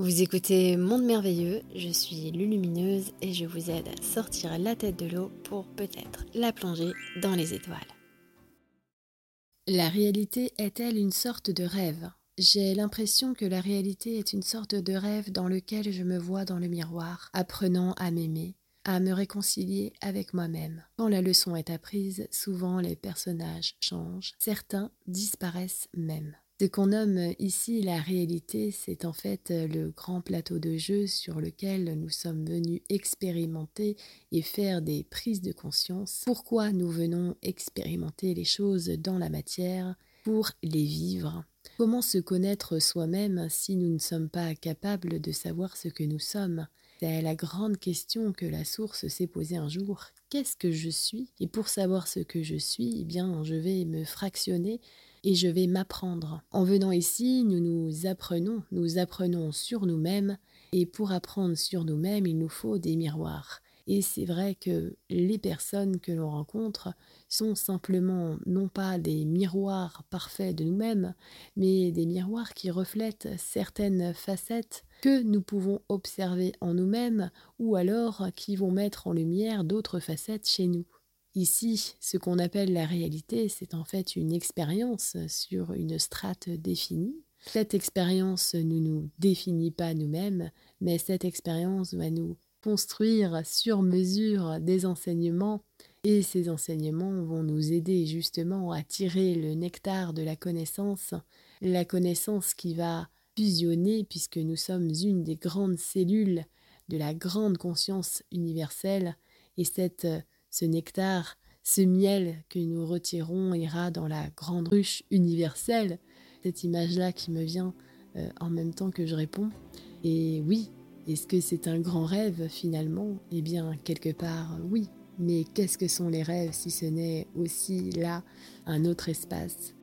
Vous écoutez Monde Merveilleux, je suis Lulumineuse et je vous aide à sortir la tête de l'eau pour peut-être la plonger dans les étoiles. La réalité est-elle une sorte de rêve? J'ai l'impression que la réalité est une sorte de rêve dans lequel je me vois dans le miroir, apprenant à m'aimer, à me réconcilier avec moi-même. Quand la leçon est apprise, souvent les personnages changent, certains disparaissent même. Ce qu'on nomme ici la réalité, c'est en fait le grand plateau de jeu sur lequel nous sommes venus expérimenter et faire des prises de conscience. Pourquoi nous venons expérimenter les choses dans la matière pour les vivre? Comment se connaître soi-même si nous ne sommes pas capables de savoir ce que nous sommes? C'est la grande question que la source s'est posée un jour. Qu'est-ce que je suis? Et pour savoir ce que je suis, eh bien, je vais me fractionner et je vais m'apprendre. En venant ici, nous nous apprenons, nous apprenons sur nous-mêmes, et pour apprendre sur nous-mêmes, il nous faut des miroirs. Et c'est vrai que les personnes que l'on rencontre sont simplement non pas des miroirs parfaits de nous-mêmes, mais des miroirs qui reflètent certaines facettes que nous pouvons observer en nous-mêmes ou alors qui vont mettre en lumière d'autres facettes chez nous. Ici, ce qu'on appelle la réalité, c'est en fait une expérience sur une strate définie. Cette expérience ne nous définit pas nous-mêmes, mais cette expérience va nous construire sur mesure des enseignements et ces enseignements vont nous aider justement à tirer le nectar de la connaissance, la connaissance qui va fusionner puisque nous sommes une des grandes cellules de la grande conscience universelle et cette ce nectar, ce miel que nous retirons ira dans la grande ruche universelle. Cette image-là qui me vient euh, en même temps que je réponds. Et oui, est-ce que c'est un grand rêve finalement? Eh bien, quelque part, oui. Mais qu'est-ce que sont les rêves si ce n'est aussi là un autre espace?